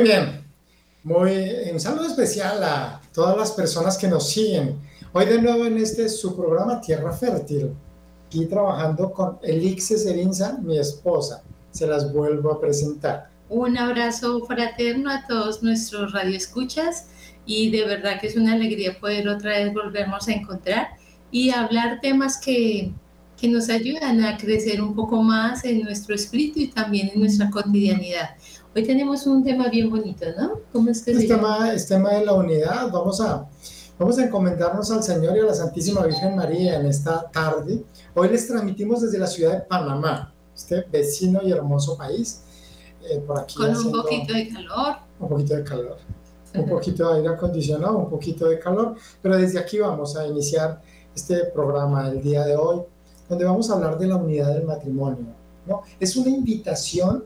Muy bien. Muy, un saludo especial a todas las personas que nos siguen. Hoy de nuevo en este su programa Tierra Fértil, aquí trabajando con Elixe Serinza, mi esposa. Se las vuelvo a presentar. Un abrazo fraterno a todos nuestros radioescuchas y de verdad que es una alegría poder otra vez volvernos a encontrar y hablar temas que, que nos ayudan a crecer un poco más en nuestro espíritu y también en nuestra cotidianidad. Hoy tenemos un tema bien bonito, ¿no? ¿Cómo es que el tema, es tema de la unidad. Vamos a, vamos a encomendarnos al Señor y a la Santísima Virgen María en esta tarde. Hoy les transmitimos desde la ciudad de Panamá, este vecino y hermoso país. Eh, por aquí Con un poquito de calor. Un poquito de calor. Un poquito de aire acondicionado, un poquito de calor. Pero desde aquí vamos a iniciar este programa el día de hoy, donde vamos a hablar de la unidad del matrimonio. ¿no? Es una invitación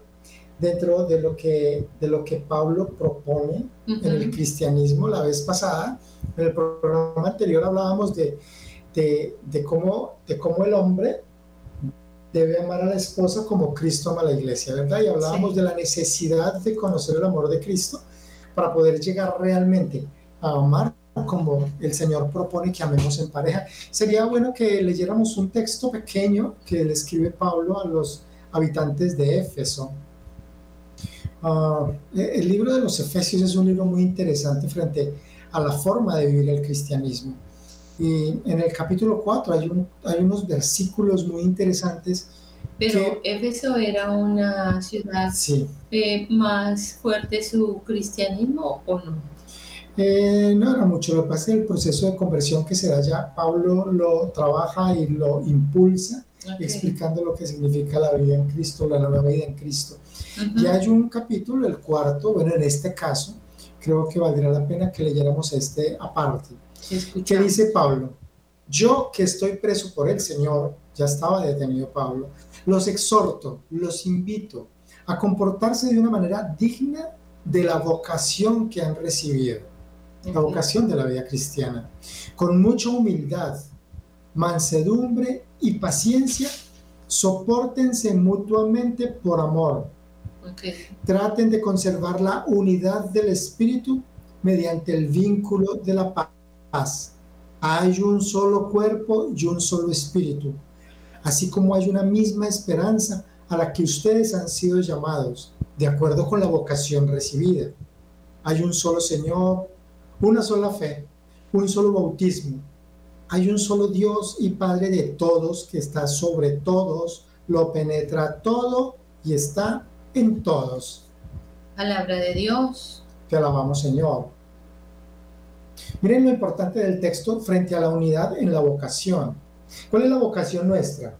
dentro de lo que, de lo que Pablo propone en el cristianismo la vez pasada. En el programa anterior hablábamos de, de, de, cómo, de cómo el hombre debe amar a la esposa como Cristo ama a la iglesia, ¿verdad? Y hablábamos de la necesidad de conocer el amor de Cristo para poder llegar realmente a amar como el Señor propone que amemos en pareja. Sería bueno que leyéramos un texto pequeño que le escribe Pablo a los habitantes de Éfeso. Ah, el libro de los Efesios es un libro muy interesante frente a la forma de vivir el cristianismo. Y en el capítulo 4 hay, hay unos versículos muy interesantes. Pero Éfeso era una ciudad eh, más fuerte su cristianismo o no? Eh, no era mucho, lo que pasa es el proceso de conversión que se da ya, Pablo lo trabaja y lo impulsa, explicando lo que significa la vida en Cristo, la nueva vida en Cristo. Y hay un capítulo, el cuarto, bueno, en este caso, creo que valdría la pena que leyéramos este aparte, que dice Pablo, yo que estoy preso por el Señor, ya estaba detenido Pablo, los exhorto, los invito a comportarse de una manera digna de la vocación que han recibido la vocación de la vida cristiana, con mucha humildad, mansedumbre y paciencia, soportense mutuamente por amor. Traten de conservar la unidad del espíritu mediante el vínculo de la paz. Hay un solo cuerpo y un solo espíritu, así como hay una misma esperanza a la que ustedes han sido llamados, de acuerdo con la vocación recibida. Hay un solo Señor, una sola fe, un solo bautismo. Hay un solo Dios y Padre de todos que está sobre todos, lo penetra todo y está en todos. Palabra de Dios. Te alabamos, Señor. Miren lo importante del texto frente a la unidad en la vocación. ¿Cuál es la vocación nuestra?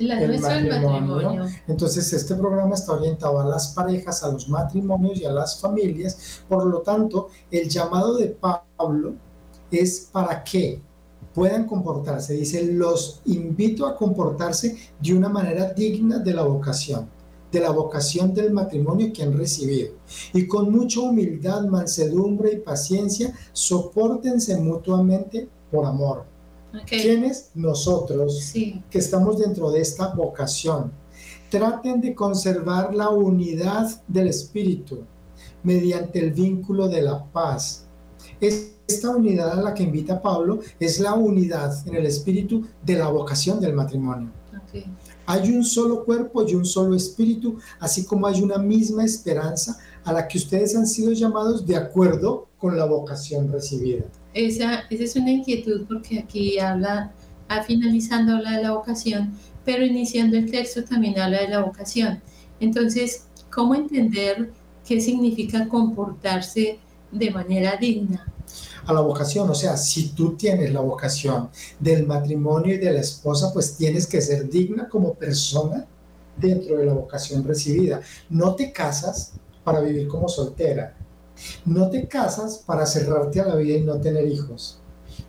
La el matrimonio. Entonces, este programa está orientado a las parejas, a los matrimonios y a las familias. Por lo tanto, el llamado de Pablo es para que puedan comportarse. Dice, los invito a comportarse de una manera digna de la vocación, de la vocación del matrimonio que han recibido. Y con mucha humildad, mansedumbre y paciencia, soportense mutuamente por amor ¿Quiénes? Nosotros, que estamos dentro de esta vocación. Traten de conservar la unidad del espíritu mediante el vínculo de la paz. Esta unidad a la que invita Pablo es la unidad en el espíritu de la vocación del matrimonio. Hay un solo cuerpo y un solo espíritu, así como hay una misma esperanza a la que ustedes han sido llamados de acuerdo con la vocación recibida. Esa, esa es una inquietud porque aquí habla, a finalizando habla de la vocación, pero iniciando el texto también habla de la vocación. Entonces, ¿cómo entender qué significa comportarse de manera digna? a la vocación. O sea, si tú tienes la vocación del matrimonio y de la esposa, pues tienes que ser digna como persona dentro de la vocación recibida. No te casas para vivir como soltera. No te casas para cerrarte a la vida y no tener hijos.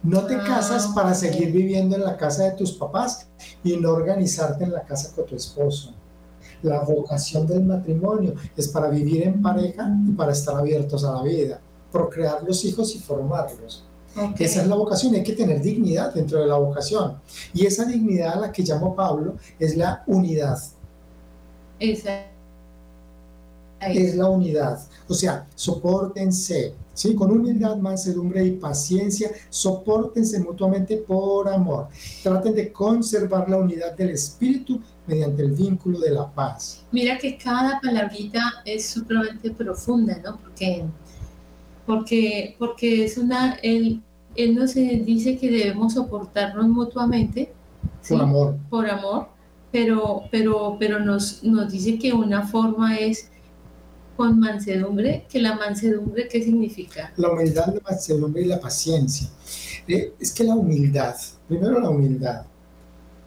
No te casas para ah, seguir viviendo en la casa de tus papás y no organizarte en la casa con tu esposo. La vocación del matrimonio es para vivir en pareja y para estar abiertos a la vida, procrear los hijos y formarlos. Esa es la vocación, hay que tener dignidad dentro de la vocación. Y esa dignidad a la que llamó Pablo es la unidad. Esa es la unidad. O sea, soportense, ¿sí? Con humildad, mansedumbre y paciencia, soportense mutuamente por amor. Traten de conservar la unidad del espíritu mediante el vínculo de la paz. Mira que cada palabrita es supremamente profunda, ¿no? Porque, porque, porque es una, él, él nos dice que debemos soportarnos mutuamente. Por amor. Por amor, pero, pero, pero nos, nos dice que una forma es con mansedumbre, que la mansedumbre, ¿qué significa? La humildad, la mansedumbre y la paciencia. Eh, es que la humildad, primero la humildad,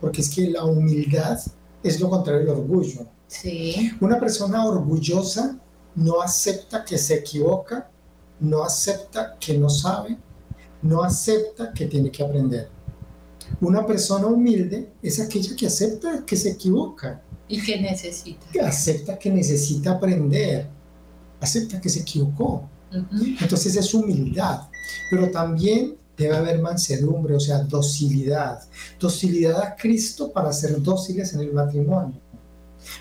porque es que la humildad es lo contrario del orgullo. Sí. Una persona orgullosa no acepta que se equivoca, no acepta que no sabe, no acepta que tiene que aprender. Una persona humilde es aquella que acepta que se equivoca. Y que necesita. Que acepta que necesita aprender. Acepta que se equivocó. Entonces es humildad. Pero también debe haber mansedumbre, o sea, docilidad. Docilidad a Cristo para ser dóciles en el matrimonio.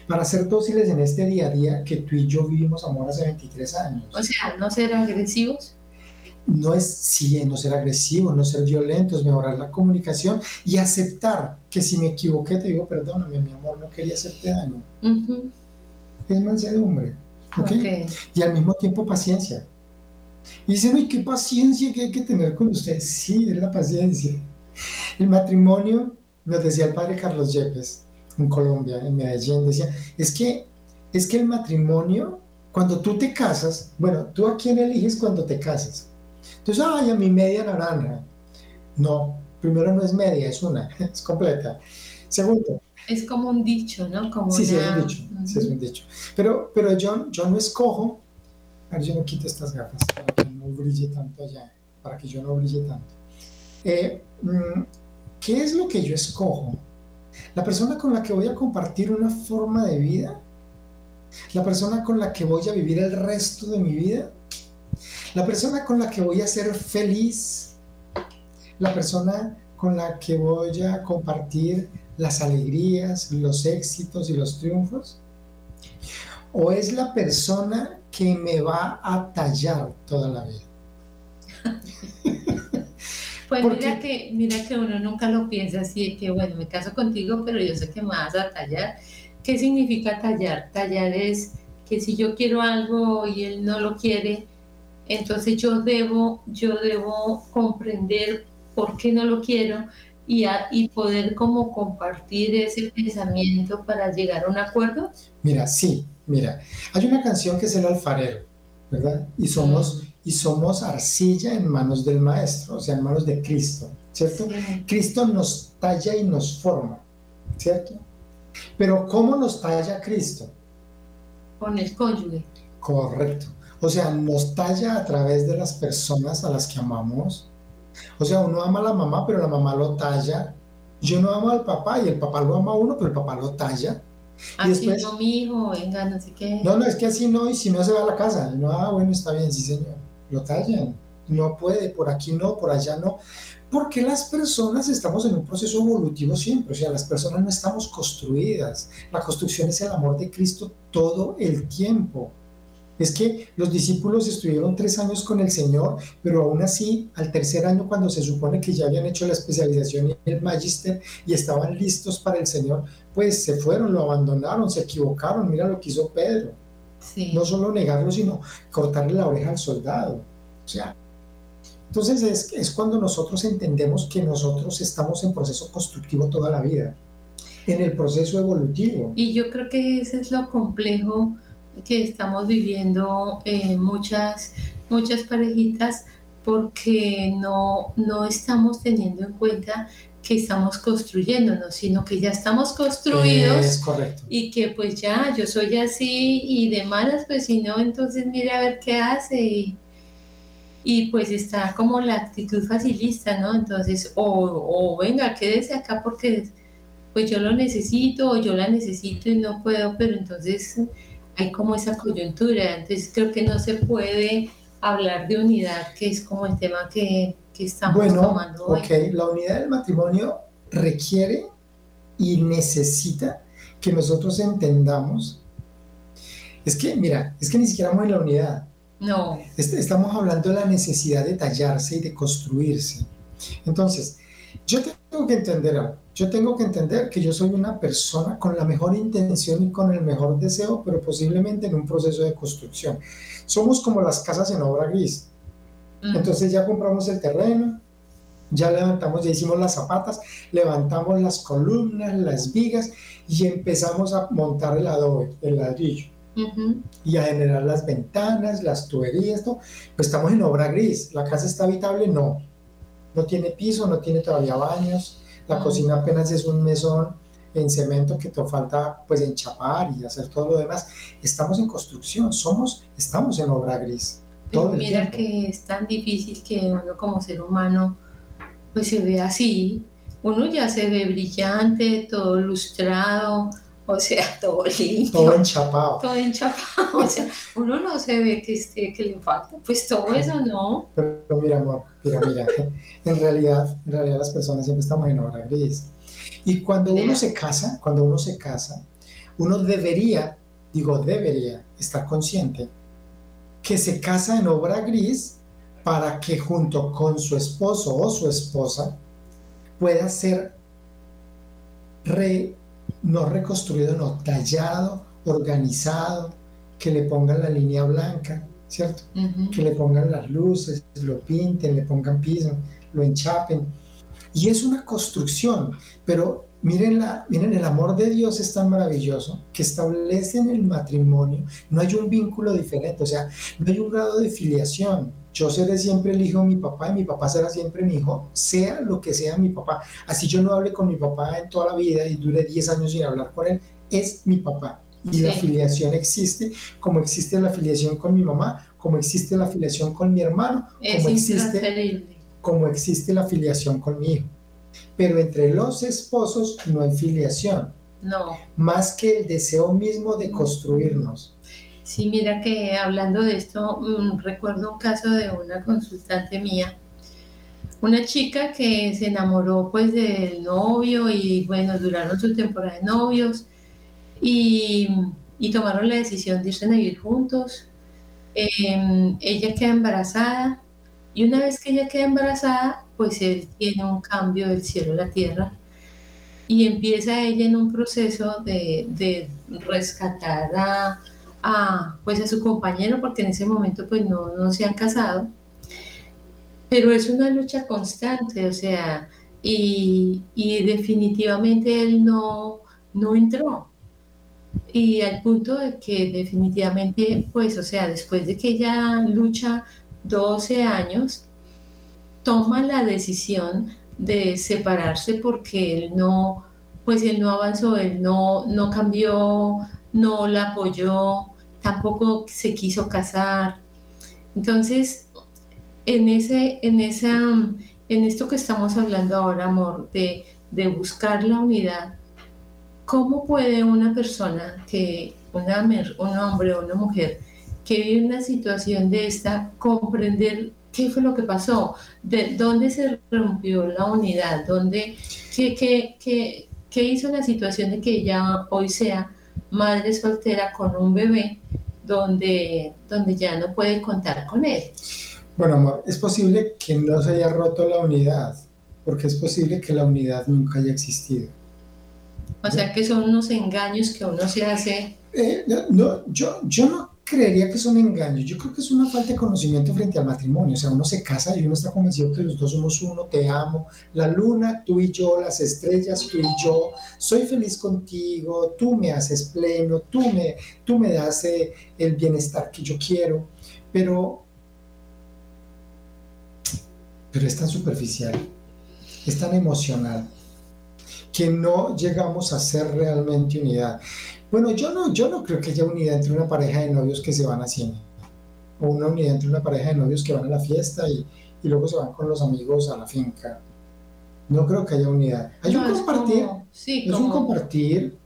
Para ser dóciles en este día a día que tú y yo vivimos amor hace 23 años. O sea, no ser agresivos no es sí, no ser agresivo, no ser violento, es mejorar la comunicación y aceptar que si me equivoqué te digo perdóname, mi amor, no quería hacerte daño. Es mansedumbre. ¿okay? Y al mismo tiempo paciencia. Y dicen, uy, qué paciencia que hay que tener con usted. Sí, es la paciencia. El matrimonio, nos decía el padre Carlos Yepes, en Colombia, en Medellín, decía, es que, es que el matrimonio, cuando tú te casas, bueno, tú a quién eliges cuando te casas entonces, ay, a mi media naranja. No, primero no es media, es una, es completa. Segundo. Es como un dicho, ¿no? Como sí, sí, es un dicho. Sí, es un dicho. Pero, pero yo, yo no escojo. A ver, yo no quito estas gafas para que no brille tanto allá, para que yo no brille tanto. Eh, mm, ¿Qué es lo que yo escojo? La persona con la que voy a compartir una forma de vida, la persona con la que voy a vivir el resto de mi vida, la persona con la que voy a ser feliz, la persona con la que voy a compartir las alegrías, los éxitos y los triunfos, o es la persona que me va a tallar toda la vida. Pues mira que, mira que uno nunca lo piensa así, que bueno, me caso contigo, pero yo sé que me vas a tallar. ¿Qué significa tallar? Tallar es que si yo quiero algo y él no lo quiere, entonces yo debo, yo debo comprender por qué no lo quiero y, y poder como compartir ese pensamiento para llegar a un acuerdo. Mira, sí, mira, hay una canción que es El alfarero, ¿verdad? Y somos, y somos arcilla en manos del maestro, o sea, en manos de Cristo, ¿cierto? Cristo nos talla y nos forma, ¿cierto? Pero ¿cómo nos talla Cristo? Con el cónyuge. Correcto. O sea, nos talla a través de las personas a las que amamos. O sea, uno ama a la mamá, pero la mamá lo talla. Yo no amo al papá y el papá lo ama a uno, pero el papá lo talla. Así no, mi hijo, venga, no sé qué. No, no, es que así no, y si no se va a la casa. No, ah, bueno, está bien, sí, señor. Lo tallan. No puede, por aquí no, por allá no. Porque las personas estamos en un proceso evolutivo siempre, o sea, las personas no estamos construidas. La construcción es el amor de Cristo todo el tiempo es que los discípulos estuvieron tres años con el Señor, pero aún así, al tercer año, cuando se supone que ya habían hecho la especialización y el magister y estaban listos para el Señor, pues se fueron, lo abandonaron, se equivocaron. Mira lo que hizo Pedro. No solo negarlo, sino cortarle la oreja al soldado. O sea, entonces es, es cuando nosotros entendemos que nosotros estamos en proceso constructivo toda la vida, en el proceso evolutivo. Y yo creo que ese es lo complejo que estamos viviendo eh, muchas, muchas parejitas porque no, no estamos teniendo en cuenta que estamos construyéndonos, sino que ya estamos construidos y que pues ya yo soy así y de malas, pues si no, entonces mire a ver qué hace y, y pues está como la actitud facilista, ¿no? Entonces, o, o venga, quédese acá porque pues yo lo necesito o yo la necesito y no puedo, pero entonces hay como esa coyuntura. Entonces creo que no se puede hablar de unidad, que es como el tema que, que estamos bueno, tomando hoy. Ok, la unidad del matrimonio requiere y necesita que nosotros entendamos Es que, mira, es que ni siquiera en la unidad. No. Estamos hablando de la necesidad de tallarse y de construirse. Entonces, yo tengo que entender algo. Yo tengo que entender que yo soy una persona con la mejor intención y con el mejor deseo, pero posiblemente en un proceso de construcción. Somos como las casas en obra gris. Entonces ya compramos el terreno, ya levantamos, ya hicimos las zapatas, levantamos las columnas, las vigas y empezamos a montar el adobe, el ladrillo. Y a generar las ventanas, las tuberías, todo. Pues estamos en obra gris. ¿La casa está habitable? No. No tiene piso, no tiene todavía baños. La cocina apenas es un mesón en cemento que te falta pues enchapar y hacer todo lo demás. Estamos en construcción, somos, estamos en obra gris. Todo mira que es tan difícil que uno como ser humano pues se ve así. Uno ya se ve brillante, todo lustrado, o sea, todo limpio. Todo enchapado. Todo enchapado, o sea, uno no se ve que, esté, que le falta, pues todo eso no. Pero, mira, amor, mira, mira, en realidad, en realidad las personas siempre estamos en obra gris. Y cuando uno se casa, cuando uno se casa, uno debería, digo debería, estar consciente que se casa en obra gris para que junto con su esposo o su esposa pueda ser re no reconstruido, no, tallado, organizado, que le pongan la línea blanca, ¿cierto? Que le pongan las luces, lo pinten, le pongan piso, lo enchapen. Y es una construcción, pero miren, la, miren, el amor de Dios es tan maravilloso que establece en el matrimonio, no hay un vínculo diferente, o sea, no hay un grado de filiación yo seré siempre el hijo de mi papá y mi papá será siempre mi hijo, sea lo que sea mi papá. Así yo no hable con mi papá en toda la vida y dure 10 años sin hablar con él, es mi papá. Y la filiación existe, como existe la filiación con mi mamá, como existe la filiación con mi hermano, como existe, como existe la filiación con mi hijo. Pero entre los esposos no hay filiación. No. Más que el deseo mismo de construirnos. Sí, mira que hablando de esto, mm, recuerdo un caso de una consultante mía, una chica que se enamoró pues del novio y bueno, duraron su temporada de novios y, tomaron la decisión de irse a vivir juntos. Em, ella queda embarazada y una vez que ella queda embarazada, pues él tiene un cambio del cielo a la tierra y empieza ella en un proceso de, de rescatar a a, pues a su compañero porque en ese momento pues no, no se han casado, pero es una lucha constante, o sea, y, y definitivamente él no, no entró. Y al punto de que definitivamente, pues, o sea, después de que ella lucha 12 años, toma la decisión de separarse porque él no, pues él no avanzó, él no, no cambió, no la apoyó, tampoco se quiso casar. Entonces, en, ese, en, esa, en esto que estamos hablando ahora, amor, de, de buscar la unidad, ¿cómo puede una persona, que un hombre o una mujer que vive una situación de esta, comprender qué fue lo que pasó, de dónde se rompió la unidad, dónde, qué, qué, qué, qué hizo la situación de que ella hoy sea madre soltera con un bebé donde, donde ya no puede contar con él. Bueno, amor, es posible que no se haya roto la unidad, porque es posible que la unidad nunca haya existido. O sea que son unos engaños que uno se hace. Eh, no, yo, yo no creería que es un engaño. Yo creo que es una falta de conocimiento frente al matrimonio. O sea, uno se casa y uno está convencido que los dos somos uno, te amo. La luna, tú y yo, las estrellas, tú y yo. Soy feliz contigo, tú me haces pleno, tú me, tú me das eh, el bienestar que yo quiero. Pero, pero es tan superficial, es tan emocional, que no llegamos a ser realmente unidad. Bueno, yo no, yo no creo que haya unidad entre una pareja de novios que se van a cine, o una unidad entre una pareja de novios que van a la fiesta y, y luego se van con los amigos a la finca. No creo que haya unidad. Hay un compartir, es un compartir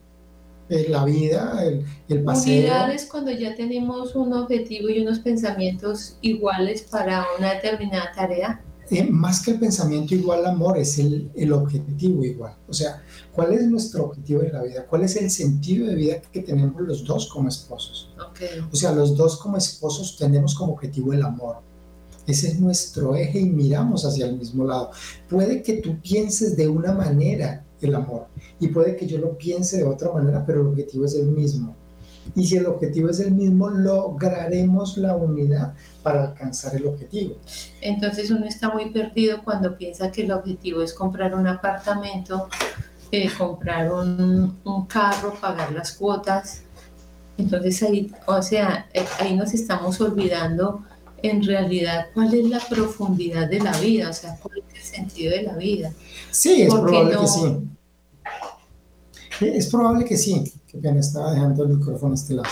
eh, la vida, el, el paseo. Unidad es cuando ya tenemos un objetivo y unos pensamientos iguales para una determinada tarea. Eh, más que el pensamiento igual amor, es el, el, objetivo igual. O sea, ¿cuál es nuestro objetivo en la vida? ¿Cuál es el sentido de vida que tenemos los dos como esposos? O sea, los dos como esposos tenemos como objetivo el amor. Ese es nuestro eje y miramos hacia el mismo lado. Puede que tú pienses de una manera el amor y puede que yo lo piense de otra manera, pero el objetivo es el mismo. Y si el objetivo es el mismo, lograremos la unidad para alcanzar el objetivo. Entonces uno está muy perdido cuando piensa que el objetivo es comprar un apartamento, eh, comprar un, un, carro, pagar las cuotas. Entonces ahí, o sea, eh, ahí nos estamos olvidando en realidad cuál es la profundidad de la vida, o sea, cuál es el sentido de la vida. Sí, es probable que sí. Es probable que sí. Qué pena, estaba dejando el micrófono a este lado.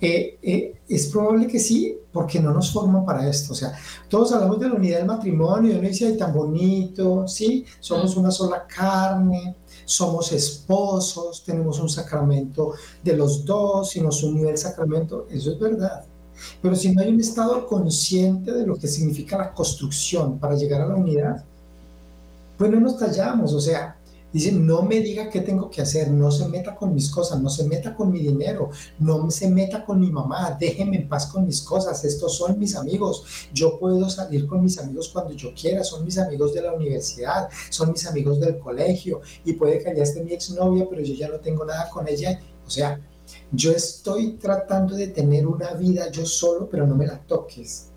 Eh, eh, es probable que sí, porque no nos forman para esto. O sea, todos hablamos de la unidad del matrimonio, y uno dice, ay, tan bonito, ¿sí? Somos una sola carne, somos esposos, tenemos un sacramento de los dos y nos unió el sacramento. Eso es verdad. Pero si no hay un estado consciente de lo que significa la construcción para llegar a la unidad, pues no nos tallamos. O sea, Dice, no me diga qué tengo que hacer, no se meta con mis cosas, no se meta con mi dinero, no se meta con mi mamá, déjeme en paz con mis cosas, estos son mis amigos, yo puedo salir con mis amigos cuando yo quiera, son mis amigos de la universidad, son mis amigos del colegio y puede que ya esté mi exnovia, pero yo ya no tengo nada con ella. O sea, yo estoy tratando de tener una vida yo solo, pero no me la toques.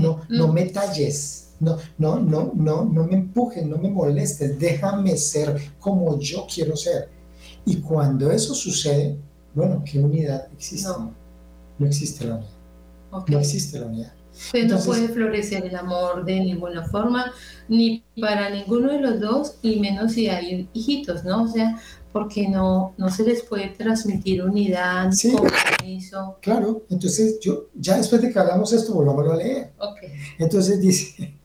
No, no mm. me talles no, no, no, no, no me empujes, no me molestes, déjame ser como yo quiero ser. Y cuando eso sucede, bueno, ¿qué unidad existe? No, existe la unidad. No existe la unidad. Pues no puede florecer el amor de ninguna forma, ni para ninguno de los dos, y menos si hay hijitos, ¿no? O sea, porque no, no se les puede transmitir unidad, compromiso. Claro, entonces yo, ya después de que hablamos esto, volvamos a leer. Okay. Entonces dice,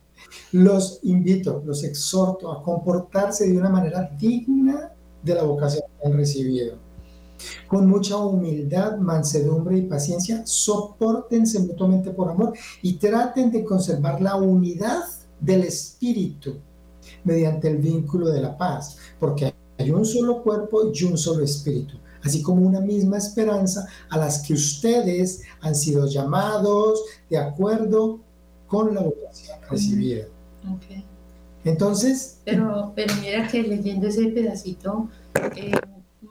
los invito, los exhorto a comportarse de una manera digna de la vocación que han recibido. Con mucha humildad, mansedumbre y paciencia, soportense mutuamente por amor y traten de conservar la unidad del espíritu mediante el vínculo de la paz, porque hay un solo cuerpo y un solo espíritu, así como una misma esperanza a las que ustedes han sido llamados de acuerdo con la vocación recibida. Okay. Entonces... Pero, pero mira que leyendo ese pedacito, eh,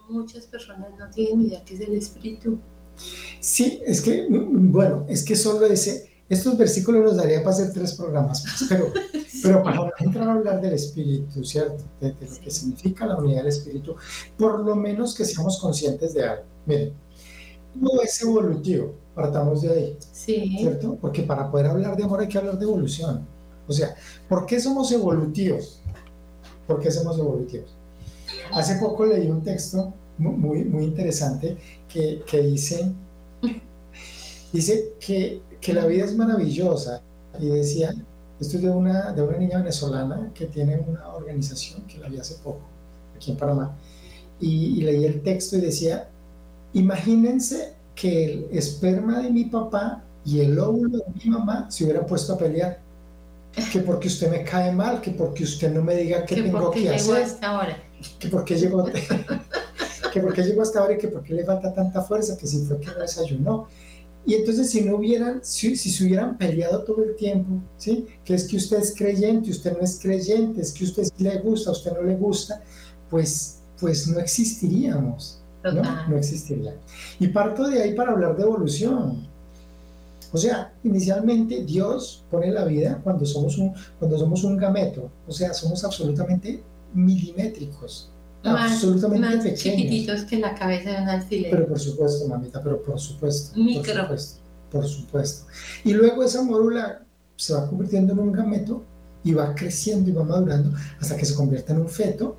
muchas personas no tienen idea qué es el espíritu. Sí, es que, bueno, es que solo ese, estos versículos nos daría para hacer tres programas pero, pero para entrar a hablar del espíritu, ¿cierto? De, lo que significa la unidad del espíritu, por lo menos que seamos conscientes de algo. Miren, todo es evolutivo, partamos de ahí, sí. ¿cierto? Porque para poder hablar de amor hay que hablar de evolución. O sea, ¿por qué somos evolutivos? ¿Por qué somos evolutivos? Hace poco leí un texto muy, muy interesante que, que dice, dice que, que, la vida es maravillosa y decía, esto es de una, de una niña venezolana que tiene una organización que la vi hace poco, aquí en Panamá, y, y leí el texto y decía, imagínense que el esperma de mi papá y el óvulo de mi mamá se hubieran puesto a pelear que porque usted me cae mal, que porque usted no me diga qué tengo que hacer. Hasta ahora. Que porque llegó que porque llegó hasta ahora y que porque le falta tanta fuerza, que si fue que no desayunó. Y entonces si no hubieran, si, si, se hubieran peleado todo el tiempo, ¿sí? Que es que usted es creyente, usted no es creyente, es que usted sí le gusta, usted no le gusta, pues, pues no existiríamos, ¿no? No existiría. Y parto de ahí para hablar de evolución. O sea, inicialmente Dios pone la vida cuando somos un, cuando somos un gameto, o sea, somos absolutamente milimétricos, absolutamente más chiquititos que la cabeza de un alfiler. Pero por supuesto, mamita, pero por supuesto. Micro. Por supuesto, por supuesto. Y luego esa mórula se va convirtiendo en un gameto y va creciendo y va madurando hasta que se convierte en un feto.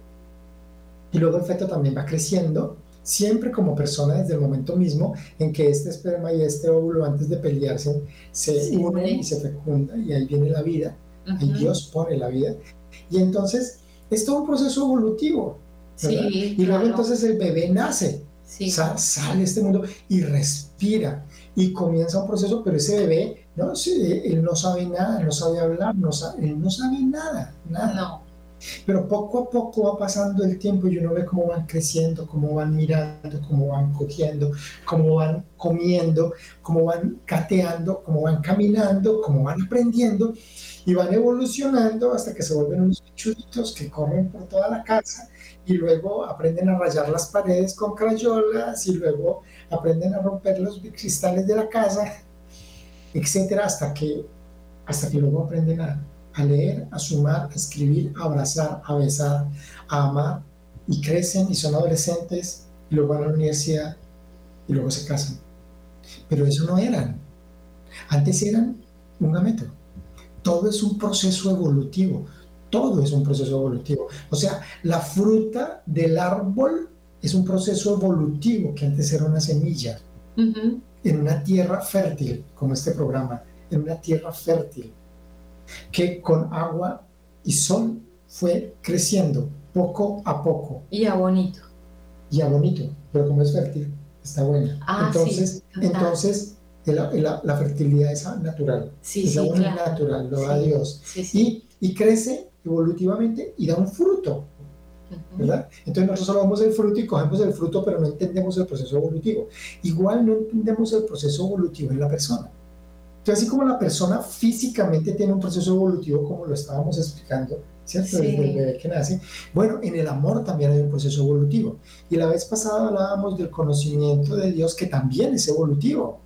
Y luego el feto también va creciendo siempre como persona desde el momento mismo en que este esperma y este óvulo antes de pelearse se unen y se fecunda y ahí viene la vida, y Dios pone la vida. Y entonces es todo un proceso evolutivo. y luego entonces el bebé nace, sale a este mundo y respira. y comienza un proceso, pero ese bebé, no, él no sabe nada, no sabe hablar, no sabe, él no sabe nada, nada. No. Pero poco a poco va pasando el tiempo y uno ve cómo van creciendo, cómo van mirando, cómo van cogiendo, cómo van comiendo, cómo van cateando, cómo van caminando, cómo van aprendiendo y van evolucionando hasta que se vuelven unos bichuditos que corren por toda la casa y luego aprenden a rayar las paredes con crayolas y luego aprenden a romper los cristales de la casa, etcétera, hasta que, hasta que luego aprenden a, a leer, a sumar, a escribir, a abrazar, a besar, a amar, y crecen y son adolescentes, y luego van a la universidad y luego se casan. Pero eso no eran. Antes eran un gameto. Todo es un proceso evolutivo. Todo es un proceso evolutivo. O sea, la fruta del árbol es un proceso evolutivo que antes era una semilla. En una tierra fértil, como este programa, en una tierra fértil que con agua y sol fue creciendo poco a poco. Y a bonito. Y a bonito, pero como es fértil, está buena. Ah, entonces, entonces la, fertilidad es natural. Sí, es natural, lo da Dios. Y, y crece evolutivamente y da un fruto. ¿verdad? Entonces nosotros solo vemos el fruto y cogemos el fruto, pero no entendemos el proceso evolutivo. Igual no entendemos el proceso evolutivo en la persona. Entonces, así como la persona físicamente tiene un proceso evolutivo, como lo estábamos explicando, ¿cierto? Desde el bebé que nace. Bueno, en el amor también hay un proceso evolutivo. Y la vez pasada hablábamos del conocimiento de Dios, que también es evolutivo.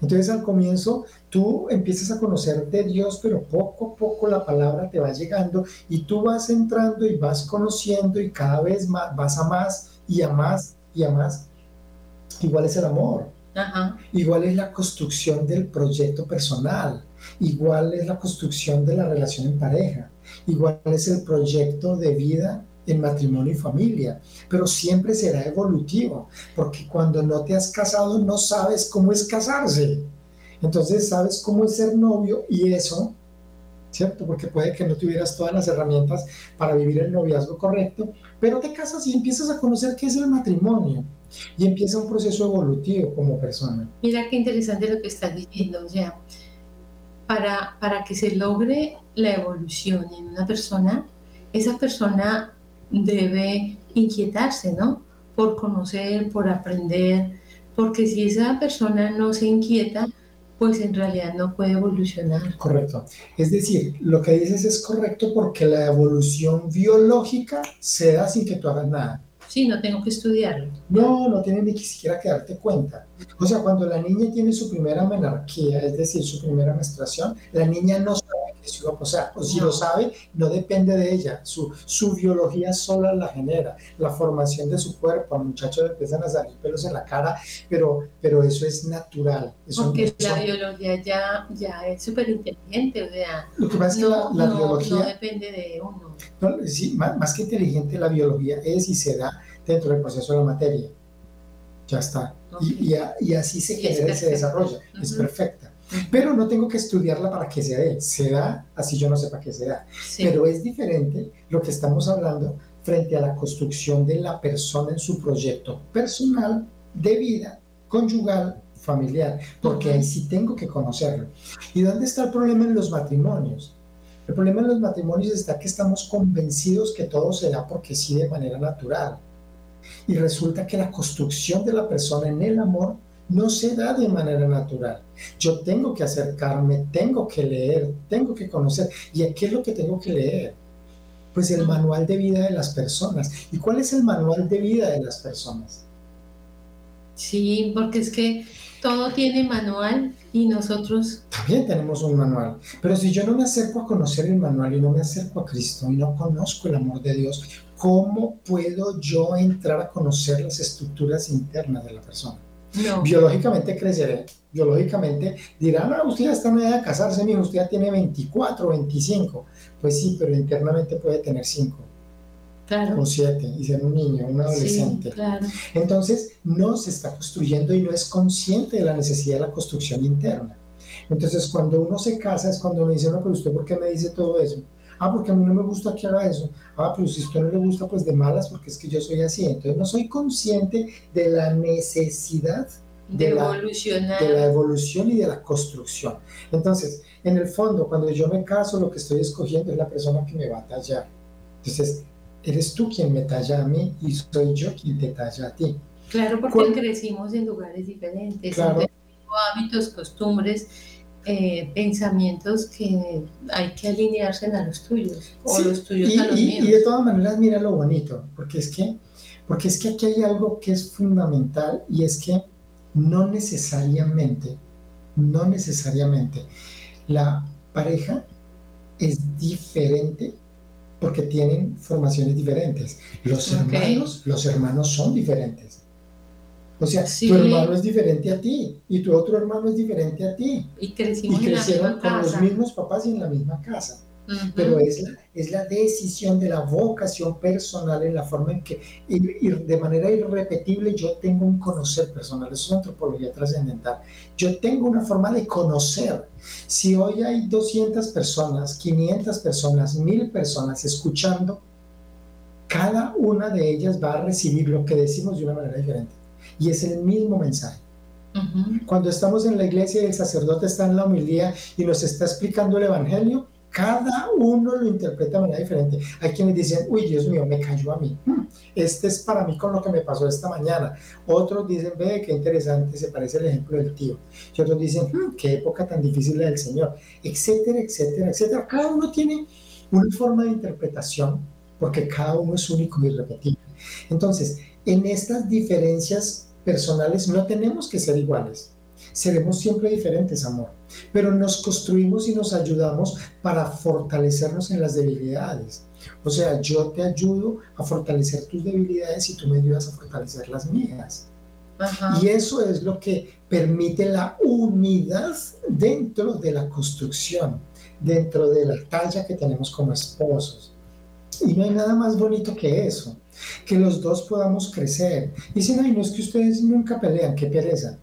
Entonces, al comienzo, tú empiezas a conocer de Dios, pero poco a poco la palabra te va llegando y tú vas entrando y vas conociendo y cada vez más, vas a más y a más y a más. Igual es el amor. Igual es la construcción del proyecto personal, igual es la construcción de la relación en pareja, igual es el proyecto de vida en matrimonio y familia, pero siempre será evolutivo, porque cuando no te has casado no sabes cómo es casarse. Entonces sabes cómo es ser novio y eso, ¿cierto? Porque puede que no tuvieras todas las herramientas para vivir el noviazgo correcto, pero te casas y empiezas a conocer qué es el matrimonio y empieza un proceso evolutivo como persona. Mira qué interesante lo que estás diciendo, o sea, para, para que se logre la evolución en una persona, esa persona debe inquietarse, ¿no? Por conocer, por aprender, porque si esa persona no se inquieta, pues en realidad no puede evolucionar. Correcto. Es decir, lo que dices es correcto porque la evolución biológica se da sin que tú hagas nada. Sí, no tengo que estudiarlo. No, no tienes ni siquiera que darte cuenta. O sea, cuando la niña tiene su primera menarquía, es decir, su primera menstruación, la niña no sabe que eso iba a pasar. O si lo sabe, no depende de ella. Su, su biología sola la genera. La formación de su cuerpo, al muchacho le empiezan a salir pelos en la cara, pero, pero eso es natural. Porque la biología ya, ya es súper inteligente. O sea, lo que pasa es que la, biología... No depende de uno. sí, más, más que inteligente, la biología es y se da dentro del proceso de la materia. Ya está. Y, y, así se genera y se desarrolla. Es perfecta. Pero no tengo que estudiarla para que se dé. Se da así yo no sé para qué se da. Pero es diferente lo que estamos hablando frente a la construcción de la persona en su proyecto personal, de vida, conyugal, familiar, porque ahí sí tengo que conocerlo. ¿Y dónde está el problema en los matrimonios? El problema en los matrimonios está que estamos convencidos que todo se da porque sí de manera natural y resulta que la construcción de la persona en el amor no se da de manera natural. Yo tengo que acercarme, tengo que leer, tengo que conocer. ¿Y qué es lo que tengo que leer? Pues el manual de vida de las personas. ¿Y cuál es el manual de vida de las personas? Sí, porque es que todo tiene manual y nosotros... También tenemos un manual. Pero si yo no me acerco a conocer el manual y no me acerco a Cristo y no conozco el amor de Dios, ¿cómo puedo yo entrar a conocer las estructuras internas de la persona? Biológicamente creceré, biológicamente dirán, no, usted ya está en edad de casarse, mi usted ya tiene 24, 25. Pues sí, pero internamente puede tener 5. Claro. O 7 y ser un niño, un adolescente. claro. Entonces, no se está construyendo y no es consciente de la necesidad de la construcción interna. Entonces, cuando uno se casa es cuando uno dice, no, pero usted, ¿por qué me dice todo eso? Ah, porque a mí no me gusta que haga eso. Ah, pero si a usted no le gusta, pues de malas, porque es que yo soy así. Entonces no soy consciente de la necesidad de, la, evolucionar. de la evolución y de la construcción. Entonces, en el fondo, cuando yo me caso, lo que estoy escogiendo es la persona que me va a tallar. Entonces, eres tú quien me talla a mí y soy yo quien te talla a ti. Claro, porque ¿Cuál- crecimos en lugares diferentes, Claro. en hábitos, costumbres, eh, pensamientos que hay que alinearse a los tuyos o Sí, los tuyos y, a los y- míos. y de todas maneras, mira lo bonito, porque es que, porque es que aquí hay algo que es fundamental y es que no necesariamente, no necesariamente la pareja es diferente porque tienen formaciones diferentes. Los hermanos, los hermanos son diferentes. O sea, Sí. tu hermano es diferente a ti y tu otro hermano es diferente a ti. y Y crecimos en la crecieron misma con los mismos papás y en la misma casa Ujú. pero es la, es la decisión de la vocación personal en la forma en que, y, y de manera irrepetible, yo tengo un conocer personal. Eso es antropología trascendental. Yo tengo una forma de conocer. Si hoy hay 200 personas, 500 personas, 1000 personas escuchando, cada una de ellas va a recibir lo que decimos de una manera diferente. Y es el mismo mensaje. Cuando estamos en la iglesia y el sacerdote está en la homilía y nos está explicando el evangelio, cada uno lo interpreta de manera diferente. Hay quienes dicen, uy, Dios mío, me cayó a mí. Hmm, Este es para mí con lo que me pasó esta mañana. Otros dicen, ve, qué interesante, se parece el ejemplo del tío. Y otros dicen, "Hmm, qué época tan difícil la del Señor, etcétera, etcétera, etcétera. Cada uno tiene una forma de interpretación porque cada uno es único y irrepetible. Entonces, en estas diferencias personales no tenemos que ser iguales. Seremos siempre diferentes, amor. Pero nos construimos y nos ayudamos para fortalecernos en las debilidades. O sea, yo te ayudo a fortalecer tus debilidades y tú me ayudas a fortalecer las mías. Ajá. Y eso es lo que permite la unidad dentro de la construcción, dentro de la talla que tenemos como esposos. Y no hay nada más bonito que eso, que los dos podamos crecer. Dicen, ay, no es que ustedes nunca pelean, qué pereza.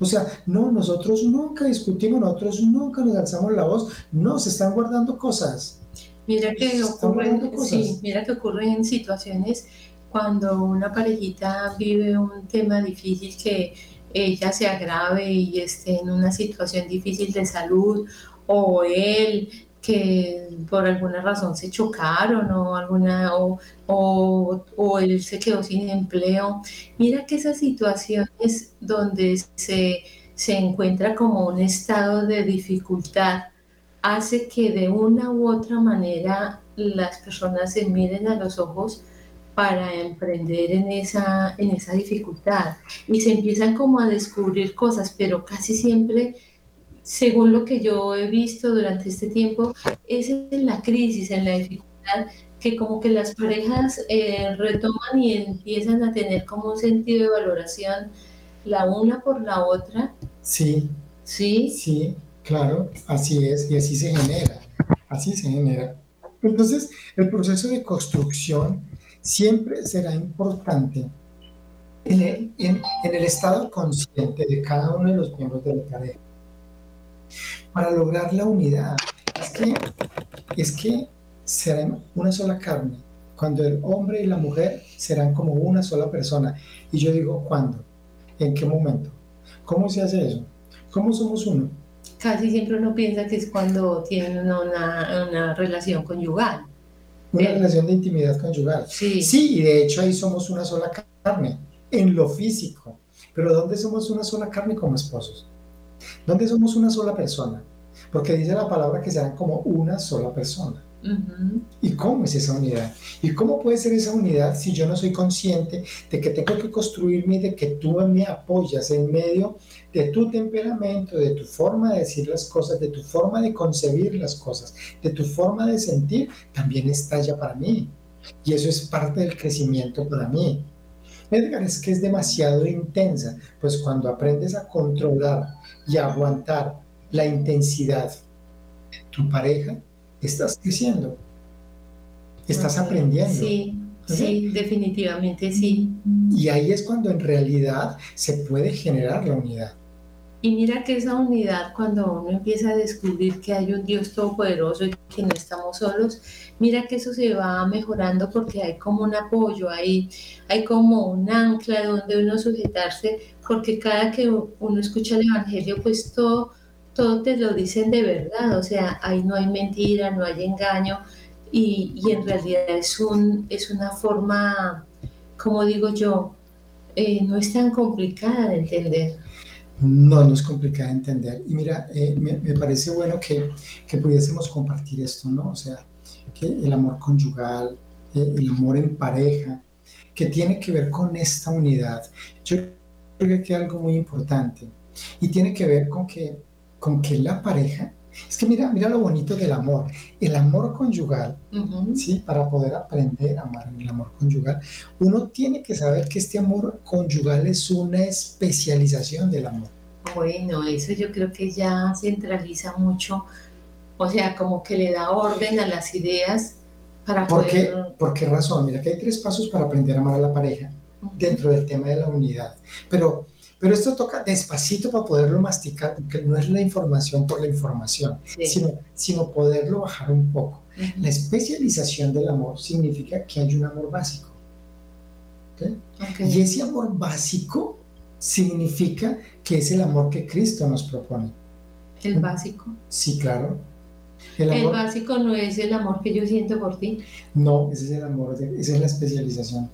O sea, no, nosotros nunca discutimos, nosotros nunca nos alzamos la voz, no, se están guardando cosas. Mira que cosas. sí, mira que ocurren situaciones cuando una parejita vive un tema difícil que ella se agrave y esté en una situación difícil de salud o él que por alguna razón se chocaron o alguna o, o, o él se quedó sin empleo. Mira que esas situaciones donde se, se encuentra como un estado de dificultad hace que de una u otra manera las personas se miren a los ojos para emprender en esa, en esa dificultad y se empiezan como a descubrir cosas, pero casi siempre, según lo que yo he visto durante este tiempo, es en la crisis, en la dificultad, que como que las parejas eh, retoman y empiezan a tener como un sentido de valoración la una por la otra, Sí, ¿sí? Sí, claro, así es, y así se genera, así se genera. Entonces, el proceso de construcción siempre será importante en el, en- en el estado consciente de cada uno de los miembros de la pareja para lograr la unidad. Es que, es que serán una sola carne, cuando el hombre y la mujer serán como una sola persona. Y yo digo, ¿cuándo? ¿En qué momento? ¿Cómo se hace eso? ¿Cómo somos uno? Casi siempre uno piensa que es cuando tienen una, una, relación conyugal. Una relación de intimidad conyugal. Sí, Sí, y de hecho ahí somos una sola carne, en lo físico. Pero ¿dónde somos una sola carne como esposos? ¿Dónde somos una sola persona? Porque dice la palabra que serán como una sola persona. ¿Y cómo es esa unidad? ¿Y cómo puede ser esa unidad si yo no soy consciente de que tengo que construirme y de que tú me apoyas en medio de tu temperamento, de tu forma de decir las cosas, de tu forma de concebir las cosas, de tu forma de sentir, también estalla para mí. Y eso es parte del crecimiento para mí. Edgar, es que es demasiado intensa. Pues cuando aprendes a controlar y a aguantar la intensidad de tu pareja, estás creciendo. Estás aprendiendo. Sí, sí, definitivamente sí. Y ahí es cuando en realidad se puede generar la unidad. Y mira que esa unidad, cuando uno empieza a descubrir que hay un Dios todopoderoso y que no estamos solos, mira que eso se va mejorando porque hay como un apoyo, hay, hay como un ancla donde uno sujetarse, porque cada que uno escucha el Evangelio, pues todo, todo te lo dicen de verdad, o sea, ahí no hay mentira, no hay engaño, y, y en realidad es, un, es una forma, como digo yo, eh, no es tan complicada de entender. No, no es de entender. Y mira, eh, me, parece bueno que, que, pudiésemos compartir esto, ¿no? O sea, que el amor conyugal, eh, el amor en pareja, que tiene que ver con esta unidad. Yo creo que es algo muy importante y tiene que ver con que, con que la pareja es que mira, mira lo bonito del amor. El amor conyugal, ¿sí? Para poder aprender a amar en el amor conyugal, uno tiene que saber que este amor conyugal es una especialización del amor. Bueno, eso yo creo que ya centraliza mucho, o sea, como que le da orden a las ideas para ¿Por Qué, ¿Por qué razón? Mira que hay tres pasos para aprender a amar a la pareja dentro del tema de la unidad. Pero pero esto toca despacito para poderlo masticar, porque no es la información por la información, sino, sino poderlo bajar un poco. La especialización del amor significa que hay un amor básico. Y ese amor básico significa que es el amor que Cristo nos propone. ¿El básico? Sí, claro. El, básico no es el amor que yo siento por ti. No, ese es el amor, esa es la especialización.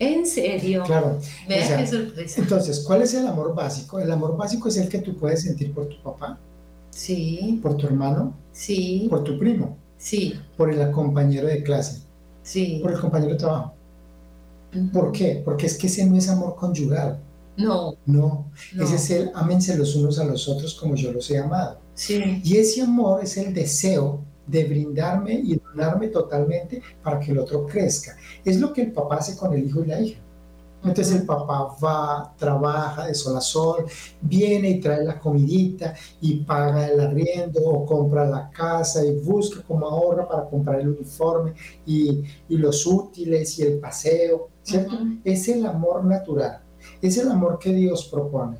¿En serio? Claro. Vea qué sorpresa. Entonces, ¿cuál es el amor básico? El amor básico es el que tú puedes sentir por tu papá. Sí. Por tu hermano. Sí. Por tu primo. Sí. Por el compañero de clase. Sí. Por el compañero de trabajo. ¿Por qué? Porque es que ese no es amor conyugal. No. No. Ese es el ámense los unos a los otros como yo los he amado. Sí. Y ese amor es el deseo de brindarme y donarme totalmente para que el otro crezca. Es lo que el papá hace con el hijo y la hija. Entonces el papá va, trabaja de sol a sol, viene y trae la comidita y paga el arriendo o compra la casa y busca cómo ahorra para comprar el uniforme y, los útiles y el paseo, ¿cierto? Es el amor natural, es el amor que Dios propone.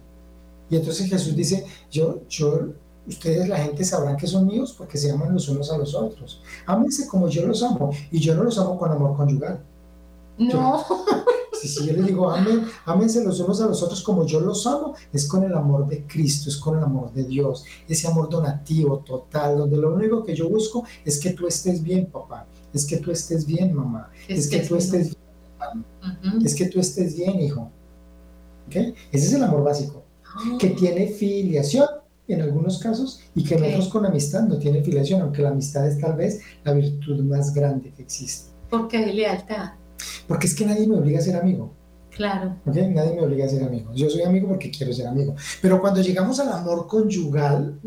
Y entonces Jesús dice, yo, yo ustedes la gente sabrán que son míos porque se aman los unos a los otros. Ámense como yo los amo y yo no los amo con amor conyugal. No. si, si yo les digo, amen, ámense los unos a los otros como yo los amo, es con el amor de Cristo, es con el amor de Dios, ese amor donativo, total, donde lo único que yo busco es que tú estés bien, papá, es que tú estés bien, mamá, es, que, tú estés bien, es que tú estés bien, hijo. ¿Okay? Ese es el amor básico, que ah. tiene filiación en algunos casos y que en otros con amistad no tiene filiación, aunque la amistad es tal vez la virtud más grande que existe. Porque hay lealtad. Porque es que nadie me obliga a ser amigo. Claro. ¿Okay? Nadie me obliga a ser amigo. Yo soy amigo porque quiero ser amigo. Pero cuando llegamos al amor conyugal,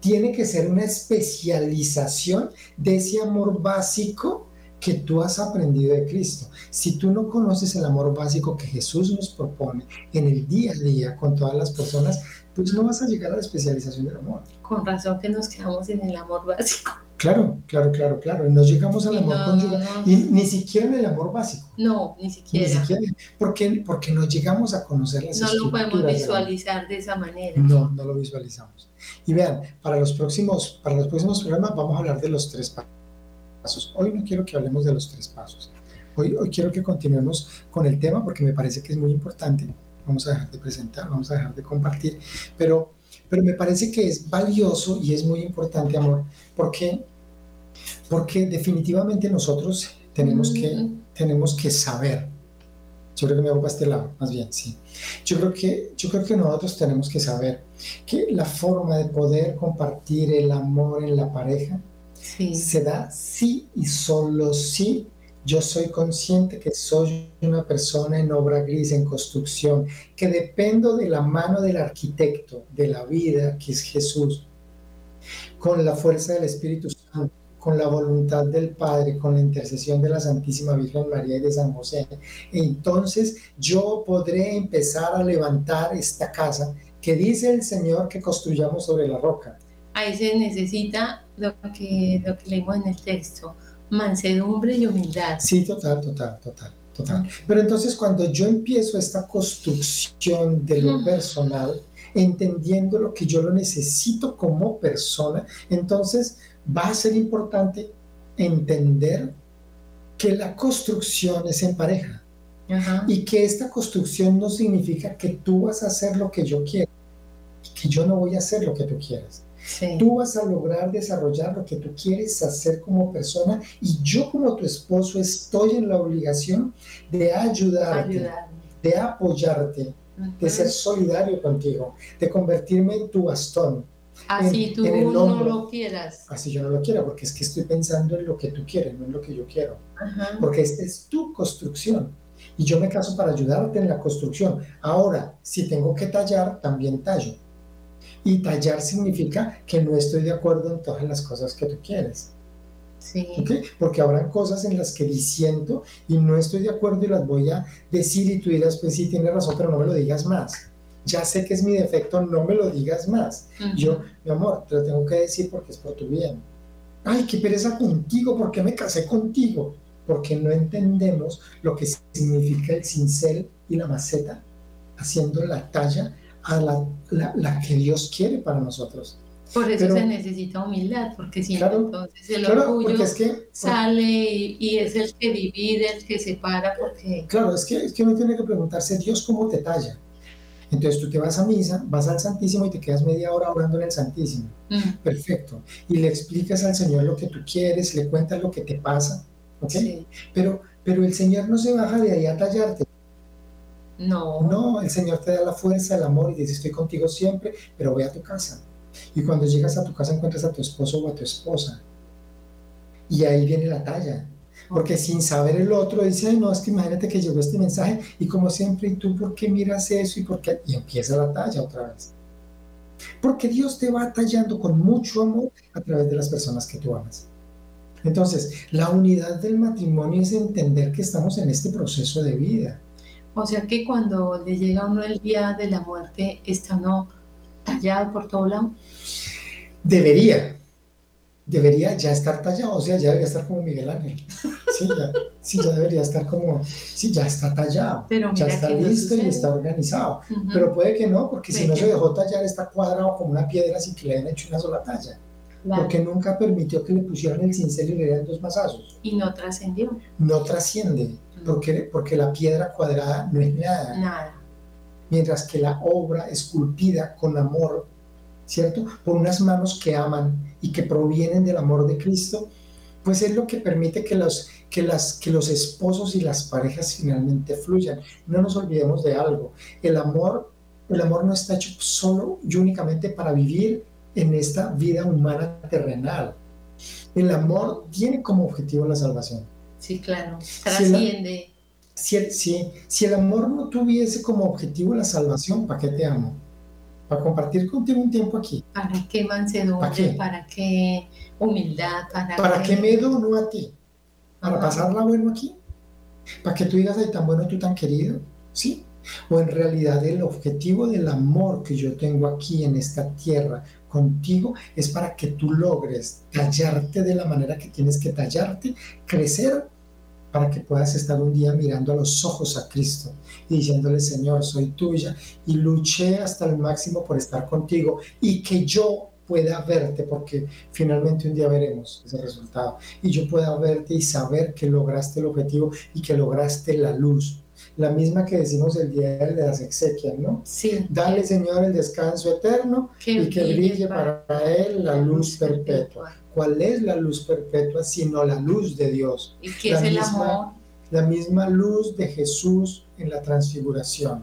tiene que ser una especialización de ese amor básico que tú has aprendido de Cristo. Si tú no conoces el amor básico que Jesús nos propone en el día a día con todas las personas, pues no vas a llegar a la especialización del amor. Con razón que nos quedamos en el amor básico. Claro, claro, claro, claro. Y nos llegamos al amor conyugal. Y ni siquiera en el amor básico. No, ni siquiera. Ni siquiera. Porque, porque nos llegamos a conocer las No lo podemos visualizar de esa manera. No, no lo visualizamos. Y vean, para los próximos, para los próximos programas vamos a hablar de los tres pasos. Hoy no quiero que hablemos de los tres pasos. Hoy, hoy quiero que continuemos con el tema porque me parece que es muy importante vamos a dejar de presentar, vamos a dejar de compartir, pero, pero me parece que es valioso y es muy importante, amor, porque, porque definitivamente nosotros tenemos que, tenemos que saber. Yo creo que me hago para este lado, más bien, sí. Yo creo, que, yo creo que nosotros tenemos que saber que la forma de poder compartir el amor en la pareja se da sí y solo sí yo soy consciente que soy una persona en obra gris, en construcción, que dependo de la mano del arquitecto de la vida, que es Jesús, con la fuerza del Espíritu Santo, con la voluntad del Padre, con la intercesión de la Santísima Virgen María y de San José. Entonces yo podré empezar a levantar esta casa que dice el Señor que construyamos sobre la roca. Ahí se necesita lo que, lo que leímos en el texto mansedumbre y humildad. Sí, total, total, total, total. Pero entonces cuando yo empiezo esta construcción de lo personal, entendiendo lo que yo lo necesito como persona, entonces va a ser importante entender que la construcción es en pareja. Y que esta construcción no significa que tú vas a hacer lo que yo quiero, que yo no voy a hacer lo que tú quieres. Tú vas a lograr desarrollar lo que tú quieres hacer como persona y yo como tu esposo estoy en la obligación de ayudarte, de apoyarte, de ser solidario contigo, de convertirme en tu bastón. Así tú no lo quieras. Así yo no lo quiero, porque es que estoy pensando en lo que tú quieres, no en lo que yo quiero. Porque esta es tu construcción. Y yo me caso para ayudarte en la construcción. Ahora, si tengo que tallar, también tallo. Y tallar significa que no estoy de acuerdo en todas las cosas que tú quieres. Sí. Porque habrán cosas en las que disiento y no estoy de acuerdo y las voy a decir y tú dirás, pues sí, tienes razón, pero no me lo digas más. Ya sé que es mi defecto, no me lo digas más. Yo, mi amor, te lo tengo que decir porque es por tu bien. Ay, qué pereza contigo, ¿por qué me casé contigo? Porque no entendemos lo que significa el cincel y la maceta haciendo la talla a la, que Dios quiere para nosotros. Por eso se necesita humildad, porque si no, entonces el orgullo sale y, es el que divide, el que separa, porque... Claro, es que, es que uno tiene que preguntarse, Dios, ¿cómo te talla? Entonces tú te vas a misa, vas al Santísimo y te quedas media hora orando en el Santísimo. Mm. Perfecto. Y le explicas al Señor lo que tú quieres, le cuentas lo que te pasa. ¿Ok? Pero, pero el Señor no se baja de ahí a tallarte. No. No, el Señor te da la fuerza, el amor y dice, estoy contigo siempre, pero voy a tu casa. Y cuando llegas a tu casa encuentras a tu esposo o a tu esposa. Y ahí viene la talla. Porque sin saber el otro dice, no, es que imagínate que llegó este mensaje y como siempre, ¿y tú por qué miras eso? Y, por qué? y empieza la talla otra vez. Porque Dios te va tallando con mucho amor a través de las personas que tú amas. Entonces, la unidad del matrimonio es entender que estamos en este proceso de vida o sea que cuando le llega a uno el día de la muerte, ¿está uno tallado por todo lado? Debería, debería ya estar tallado, o sea, ya debería estar como Miguel Ángel. Sí, ya, debería estar como, sí, ya está tallado, ya está listo y está organizado. Pero puede que no, porque si no se dejó tallar, está cuadrado como una piedra sin que le hayan hecho una sola talla. Porque nunca permitió que le pusieran el cincel y le dieran dos masazos. Y no trascendió. No trasciende porque, porque la piedra cuadrada no es nada. Nada. Mientras que la obra esculpida con amor, ¿cierto? Por unas manos que aman y que provienen del amor de Cristo, pues es lo que permite que los, que, las, que los esposos y las parejas finalmente fluyan. No nos olvidemos de algo. El amor, el amor no está hecho solo y únicamente para vivir en esta vida humana terrenal. El amor tiene como objetivo la salvación. Sí, claro, trasciende. Si, si, el amor no tuviese como objetivo la salvación, ¿para qué te amo? Para compartir contigo un tiempo aquí. ¿Para qué mansedumbre? ¿Para qué, humildad? ¿Para, ¿Para qué me dono a ti? ¿Para pasarla bueno aquí? ¿Para que tú digas, ay, tan bueno, tú tan querido? ¿Sí? O en realidad el objetivo del amor que yo tengo aquí en esta tierra contigo es para que tú logres tallarte de la manera que tienes que tallarte, crecer para que puedas estar un día mirando a los ojos a Cristo y diciéndole, Señor, soy tuya y luché hasta el máximo por estar contigo y que yo pueda verte, porque finalmente un día veremos ese resultado, y yo pueda verte y saber que lograste el objetivo y que lograste la luz, la misma que decimos el día de las exequias, ¿no? Sí. Dale, Señor, el descanso eterno y que brille para él la luz perpetua. ¿Cuál es la luz perpetua sino la luz de Dios? ¿Y qué es el amor? La misma luz de Jesús en la transfiguración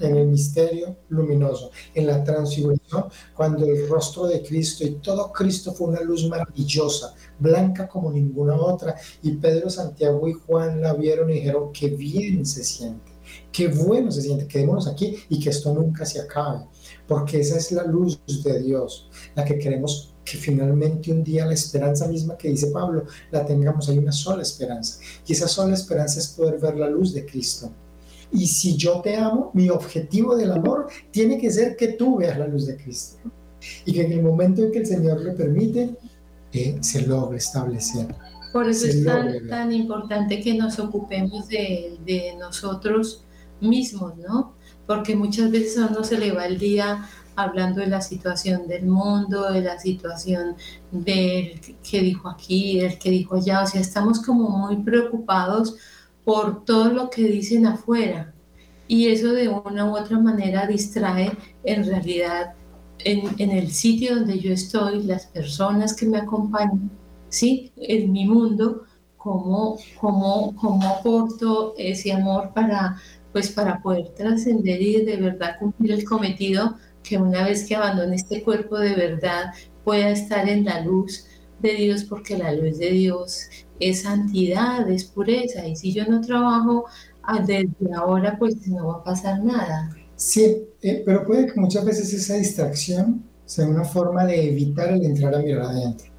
en el misterio luminoso, en la transfiguración, cuando el rostro de Cristo y todo Cristo fue una luz maravillosa, blanca como ninguna otra, y Pedro, Santiago y Juan la vieron y dijeron, qué bien se siente, qué bueno se siente, quedémonos aquí y que esto nunca se acabe, porque esa es la luz de Dios, la que queremos que finalmente un día la esperanza misma que dice Pablo la tengamos, hay una sola esperanza, y esa sola esperanza es poder ver la luz de Cristo y si yo te amo, mi objetivo del amor tiene que ser que tú veas la luz de Cristo. Y que en el momento en que el Señor le permite, eh, se logre establecer. Por eso es tan, tan, importante que nos ocupemos de, de nosotros mismos, ¿no? porque muchas veces a uno se le va el día hablando de la situación del mundo, de la situación del que dijo aquí, del que dijo allá, o sea, estamos como muy preocupados por todo lo que dicen afuera y eso de una u otra manera distrae en realidad en, en el sitio donde yo estoy, las personas que me acompañan, ¿sí? En mi mundo, cómo, cómo, cómo aporto ese amor para, pues para poder trascender y de verdad cumplir el cometido que una vez que abandone este cuerpo de verdad pueda estar en la luz de Dios, porque la luz de Dios es santidad, es pureza, y si yo no trabajo ah, desde ahora, pues no va a pasar nada. Sí, eh, pero puede que muchas veces esa distracción sea una forma de evitar el entrar a mirar adentro.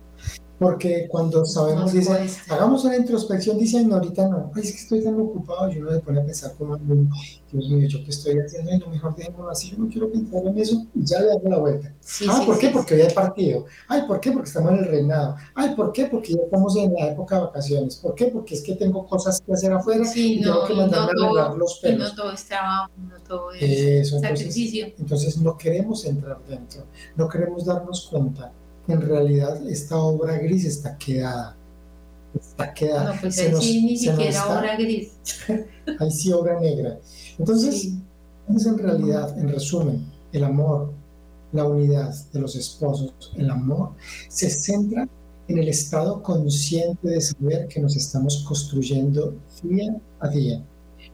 Porque cuando sabemos, dice, hagamos una introspección, dicen, ahorita no, es que estoy tan ocupado, y uno se pone a pensar como, Dios mío, ¿yo qué estoy haciendo? Y lo mejor dejémoslo así, yo no quiero pensar en eso, y ya le damos la vuelta. ah, ¿por qué? Porque hoy hay partido. Ay, ¿por qué? Porque estamos en el reinado. Ay, ¿por qué? Porque ya estamos en la época de vacaciones. ¿Por qué? Porque es que tengo cosas que hacer afuera y tengo que mandarme a arreglar los pelos. no todo es trabajo, no todo es sacrificio. entonces no queremos entrar dentro, no queremos darnos cuenta en realidad esta obra gris está quedada. Está quedada. No, pues ahí sí ni siquiera obra gris. ahí sí obra negra. Entonces, es en realidad, en resumen, el amor, la unidad de los esposos, el amor, se centra en el estado consciente de saber que nos estamos construyendo día a día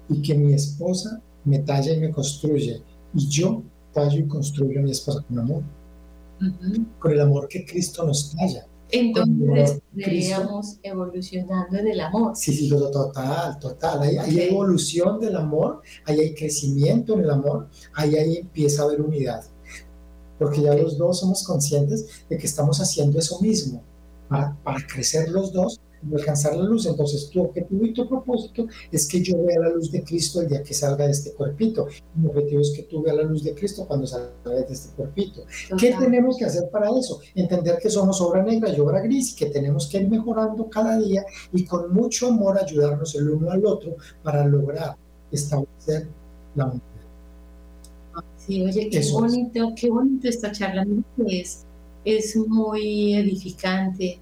y que mi esposa me talla y me construye y yo tallo y construyo a mi esposa con amor con el amor que Cristo nos talla. Entonces estaríamos evolucionando en el amor. Sí, sí, total, total. Hay, hay, evolución del amor, ahí hay crecimiento en el amor, ahí, ahí empieza a haber unidad. Porque ya los dos somos conscientes de que estamos haciendo eso mismo, para, para crecer los dos alcanzar la luz. Entonces, tu objetivo y tu propósito es que yo vea la luz de Cristo el día que salga de este cuerpito. Mi objetivo es que tú veas la luz de Cristo cuando salga de este cuerpito. ¿Qué tenemos que hacer para eso? Entender que somos obra negra y obra gris y que tenemos que ir mejorando cada día y con mucho amor ayudarnos el uno al otro para lograr establecer la unidad. Sí, oye, qué bonito, qué bonito esta charla. Es, es muy edificante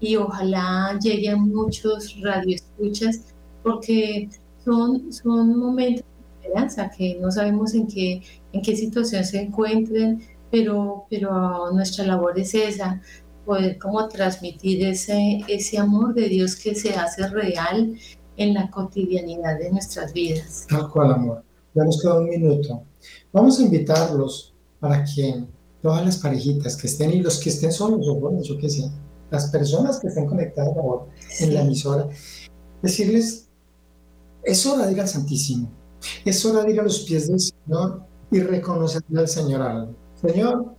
y ojalá lleguen muchos radioescuchas porque son, son momentos de esperanza que no sabemos en qué, en qué situación se encuentren, pero, pero nuestra labor es esa, poder como transmitir ese, ese amor de Dios que se hace real en la cotidianidad de nuestras vidas. Tal cual, amor. Ya nos queda un minuto. Vamos a invitarlos para que todas las parejitas que estén y los que estén solos o bueno, yo qué sé, las personas que estén conectadas ahora en la emisora, decirles, es hora de ir al Santísimo, es hora de ir a los pies del Señor y reconocerle al Señor algo. Señor,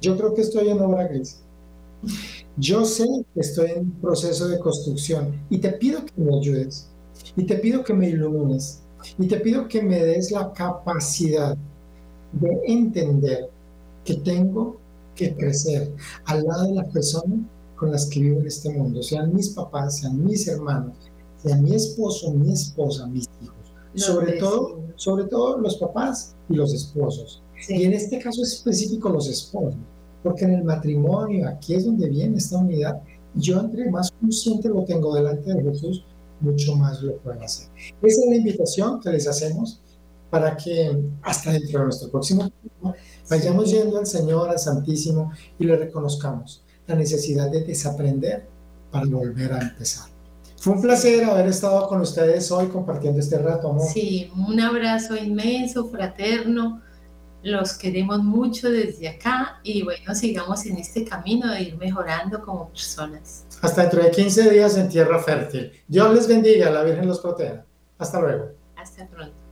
yo creo que estoy en obra gris. Yo sé que estoy en proceso de construcción y te pido que me ayudes y te pido que me ilumines y te pido que me des la capacidad de entender que tengo que crecer al lado de la persona con las que vivo en este mundo, sean mis papás, sean mis hermanos, sean mi esposo, mi esposa, mis hijos. sobre todo, sobre todo los papás y los esposos. Y en este caso específico los esposos, porque en el matrimonio, aquí es donde viene esta unidad, yo entre más consciente lo tengo delante de Jesús, mucho más lo pueden hacer. Esa es la invitación que les hacemos para que hasta dentro de nuestro próximo vayamos yendo al Señor, al Santísimo y le reconozcamos la necesidad de desaprender para volver a empezar. Fue un placer haber estado con ustedes hoy compartiendo este rato, amor. Sí, un abrazo inmenso, fraterno. Los queremos mucho desde acá y bueno, sigamos en este camino de ir mejorando como personas. Hasta dentro de 15 días en Tierra Fértil. Dios les bendiga, la Virgen los proteja. Hasta luego. Hasta pronto.